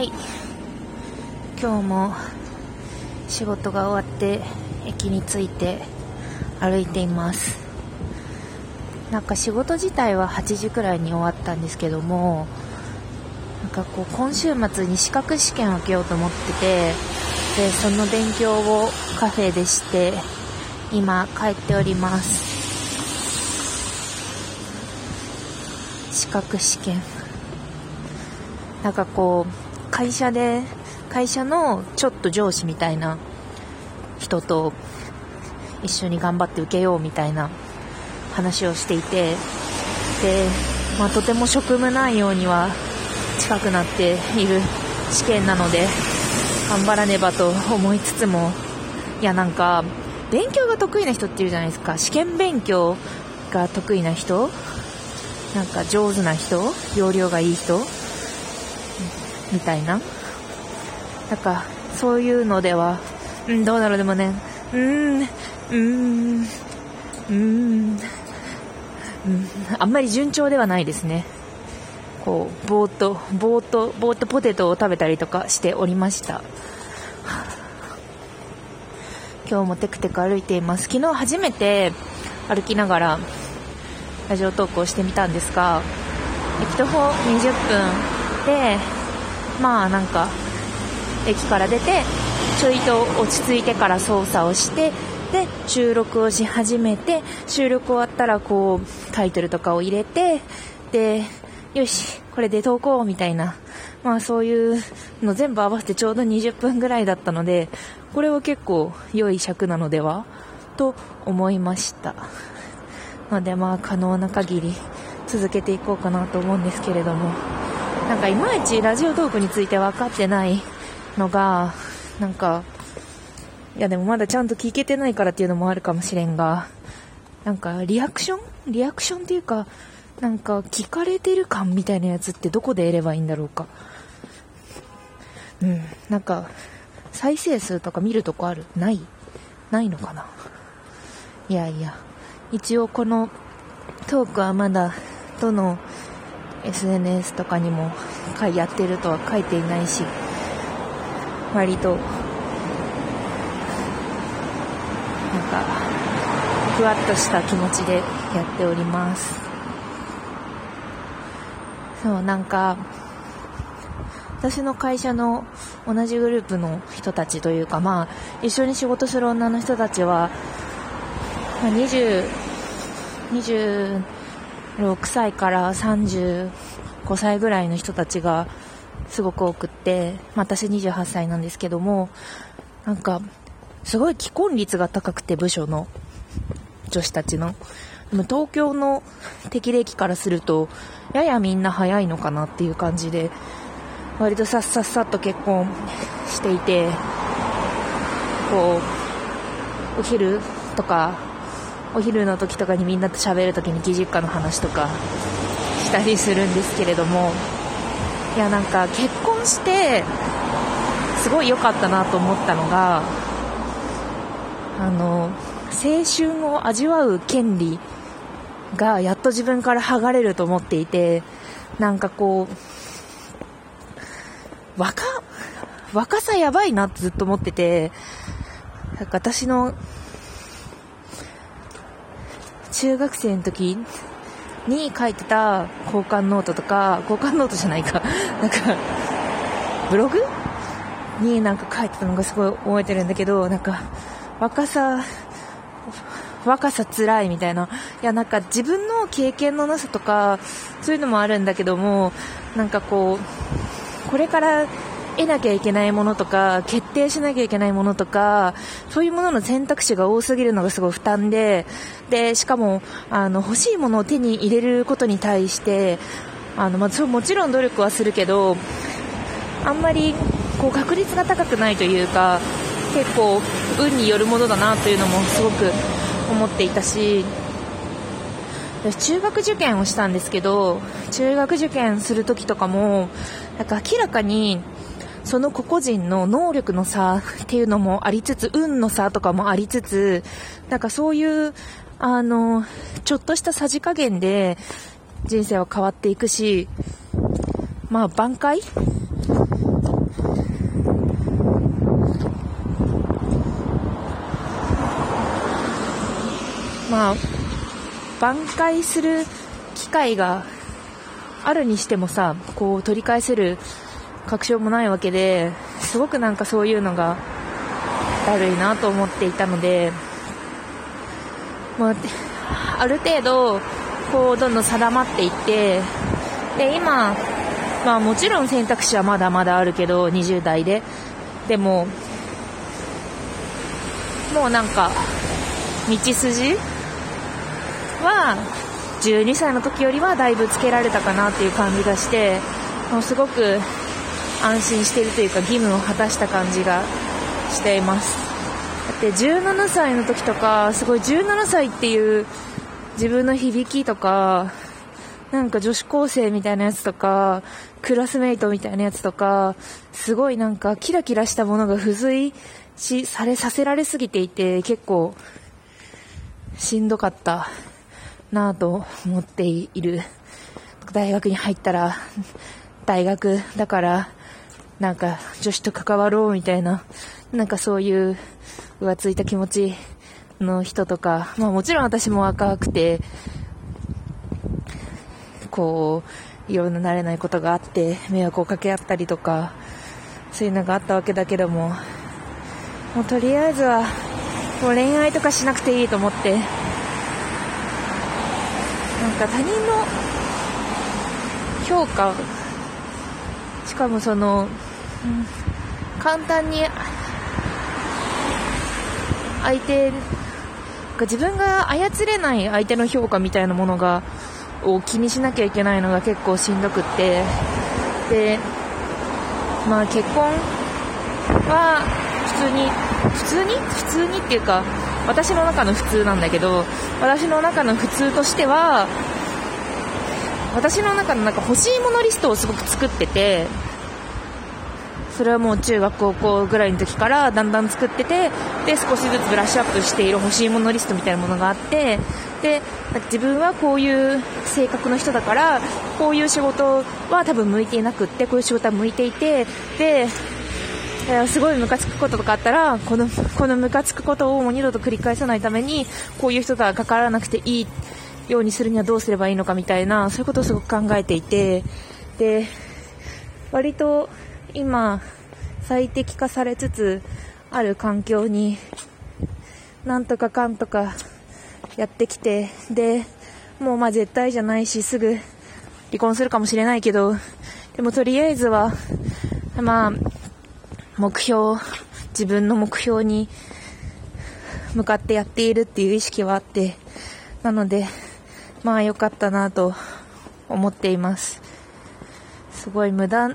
はい。今日も仕事が終わって駅に着いて歩いています。なんか仕事自体は8時くらいに終わったんですけどもなんかこう今週末に資格試験を受けようと思っててでその勉強をカフェでして今帰っております。資格試験。なんかこう会社で会社のちょっと上司みたいな人と一緒に頑張って受けようみたいな話をしていてで、まあ、とても職務内容には近くなっている試験なので頑張らねばと思いつつもいやなんか勉強が得意な人っているじゃないですか。試験勉強が得意な人なんか上手な人容量がいい人みたいな。なんかそういうのでは、うん、どうだろうでもね。うーんうーんうーん。あんまり順調ではないですね。こうぼーっとぼーっとぼーっとポテトを食べたりとかしておりました。今日もテクテク歩いています。昨日初めて歩きながらラジオトークをしてみたんですが駅徒歩20分でまあなんか駅から出てちょいと落ち着いてから操作をしてで収録をし始めて収録終わったらこうタイトルとかを入れてでよしこれで投稿みたいなまあそういうの全部合わせてちょうど20分ぐらいだったのでこれは結構良い尺なのではと思いました。のでまあ可能な限り続けていこうかなと思うんですけれども。なんかいまいちラジオトークについて分かってないのがなんかいやでもまだちゃんと聞けてないからっていうのもあるかもしれんがなんかリアクション？リアクションっていうかなんか聞かれてる感みたいなやつってどこで得ればいいんだろうか。うん。なんか再生数とか見るとこある？ない？ないのかな？いやいや。一応このトークはまだどの SNS とかにもやってるとは書いていないし割となんかふわっとした気持ちでやっております。そうなんか私の会社の同じグループの人たちというかまあ一緒に仕事する女の人たちは、まあ、20 6歳から35歳ぐらいの人たちがすごく多くって、まあ、私28歳なんですけどもなんかすごい既婚率が高くて部署の女子たちの。でも東京の適齢期からするとややみんな早いのかなっていう感じで割とさっさっさっと結婚していてこうお昼とかお昼の時とかにみんなと喋る時に義実家の話とかしたりするんですけれどもいやなんか結婚してすごい良かったなと思ったのがあの青春を味わう権利がやっと自分から剥がれると思っていてなんかこう若若さやばいなってずっと思ってて私の中学生の時に書いてた交換ノートとか、交換ノートじゃないか、なんか、ブログ？になんか書いてたのがすごい覚えてるんだけど、なんか、若さ、若さ辛いみたいな。いや、なんか自分の経験のなさとか、そういうのもあるんだけども、なんかこう、これから得なきゃいけないものとか、決定しなきゃいけないものとか、そういうものの選択肢が多すぎるのがすごい負担で、で、しかも、あの、欲しいものを手に入れることに対して、あの、まあ、もちろん努力はするけど、あんまり、こう、確率が高くないというか、結構、運によるものだなというのもすごく思っていたし、中学受験をしたんですけど中学受験する時とかもなんか明らかにその個々人の能力の差っていうのもありつつ、運の差とかもありつつ、なんかそういう、あの、ちょっとしたさじ加減で人生は変わっていくし、まあ挽回？まあ、挽回する機会があるにしてもさ、こう取り返せる確証もないわけで、すごくなんかそういうのがだるいなと思っていたので、まあ、ある程度、こうどんどん定まっていって、で、今、まあもちろん選択肢はまだまだあるけど、20代で。でも、もうなんか、道筋は、12歳の時よりはだいぶつけられたかなっていう感じがして、もうすごく安心してるというか義務を果たした感じがしています。だって17歳の時とか、すごい17歳っていう自分の響きとか、なんか女子高生みたいなやつとか、クラスメイトみたいなやつとか、すごいなんかキラキラしたものが付随し、されさせられすぎていて、結構、しんどかったなぁと思っている。大学に入ったら、大学だから、なんか女子と関わろうみたいな、なんかそういう浮ついた気持ちの人とか、まあもちろん私も若くて、こう、いろんな慣れないことがあって、迷惑をかけ合ったりとか、そういうのがあったわけだけども、もうとりあえずは、もう恋愛とかしなくていいと思って、なんか他人の評価、しかもその、簡単に相手自分が操れない相手の評価みたいなものがを気にしなきゃいけないのが結構しんどくって。でまあ結婚は普通に普通に？普通にっていうか私の中の普通なんだけど私の中の普通としては私の中のなんか欲しいものリストをすごく作っててそれはもう中学高校ぐらいの時からだんだん作っててで少しずつブラッシュアップしている欲しいものリストみたいなものがあってで自分はこういう性格の人だからこういう仕事は多分向いていなくってこういう仕事は向いていてですごいムカつくこととかあったらこのこのムカつくことをもう二度と繰り返さないためにこういう人とは関わらなくていいようにするにはどうすればいいのかみたいなそういうことをすごく考えていてで割と今最適化されつつある環境になんとかかんとかやってきてでもうまあ絶対じゃないしすぐ離婚するかもしれないけどでもとりあえずはまあ目標自分の目標に向かってやっているっていう意識はあってなのでまあ良かったなと思っています。すごい無駄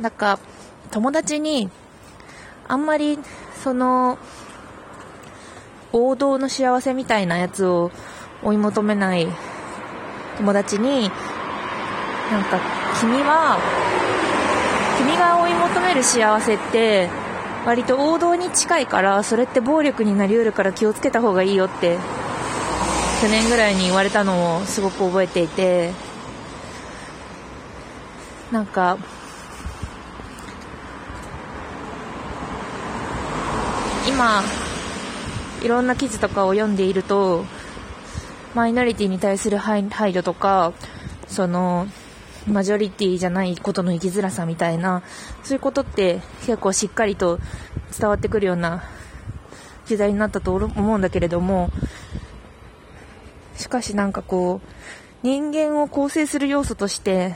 なんか友達に、あんまり、その、王道の幸せみたいなやつを追い求めない友達に、なんか、君は、君が追い求める幸せって、割と王道に近いから、それって暴力になりうるから気をつけた方がいいよって、去年ぐらいに言われたのをすごく覚えていて、なんか、今いろんな記事とかを読んでいるとマイノリティに対する配慮とかそのマジョリティじゃないことの生きづらさみたいなそういうことって結構しっかりと伝わってくるような時代になったと思うんだけれどもしかしなんかこう人間を構成する要素として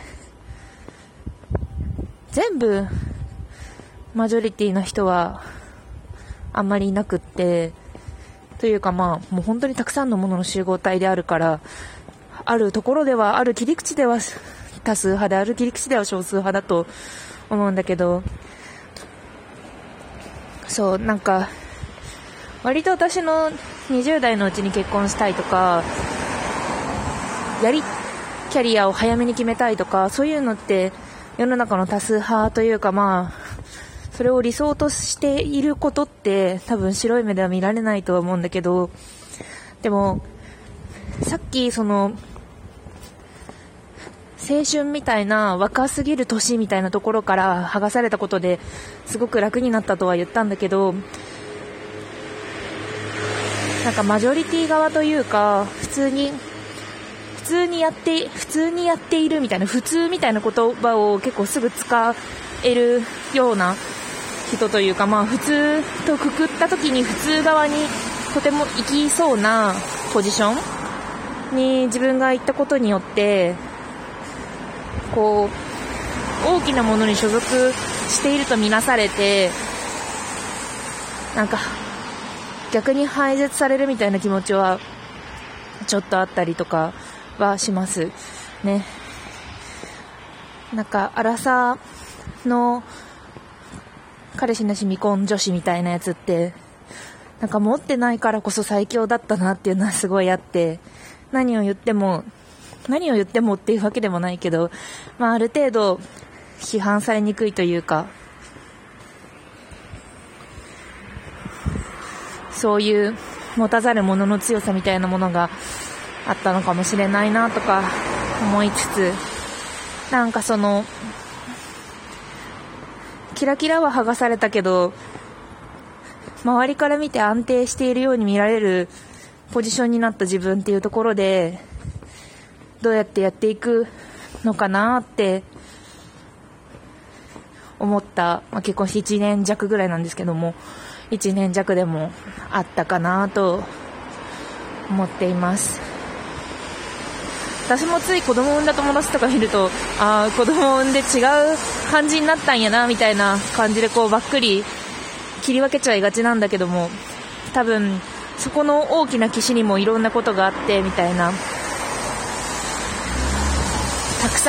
全部マジョリティの人はあんまりいなくって、というかまあ、もう本当にたくさんのものの集合体であるから、あるところでは、ある切り口では多数派で、ある切り口では少数派だと思うんだけど、そう、なんか、割と私の20代のうちに結婚したいとか、やり、キャリアを早めに決めたいとか、そういうのって世の中の多数派というかまあ、それを理想としていることって多分白い目では見られないとは思うんだけど、でも、さっきその、青春みたいな若すぎる年みたいなところから剥がされたことですごく楽になったとは言ったんだけど、なんかマジョリティ側というか普通に普通にやって普通にやっているみたいな普通みたいな言葉を結構すぐ使えるような人というかまあ普通とくくった時に普通側にとても行きそうなポジションに自分が行ったことによってこう大きなものに所属しているとみなされてなんか逆に排絶されるみたいな気持ちはちょっとあったりとかはしますね。なんか荒さの彼氏なし未婚女子みたいなやつってなんか持ってないからこそ最強だったなっていうのはすごいあって何を言っても何を言ってもっていうわけでもないけど、まあ、ある程度批判されにくいというかそういう持たざる者の強さみたいなものがあったのかもしれないなとか思いつつなんかそのキラキラは剥がされたけど周りから見て安定しているように見られるポジションになった自分っていうところでどうやってやっていくのかなって思った、まあ、結婚して1年弱ぐらいなんですけども1年弱でもあったかなと思っています。私もつい子供を産んだ友達とか見るとああ子供を産んで違う感じになったんやなみたいな感じでこうばっくり切り分けちゃいがちなんだけども多分そこの大きな岸にもいろんなことがあってみたいな。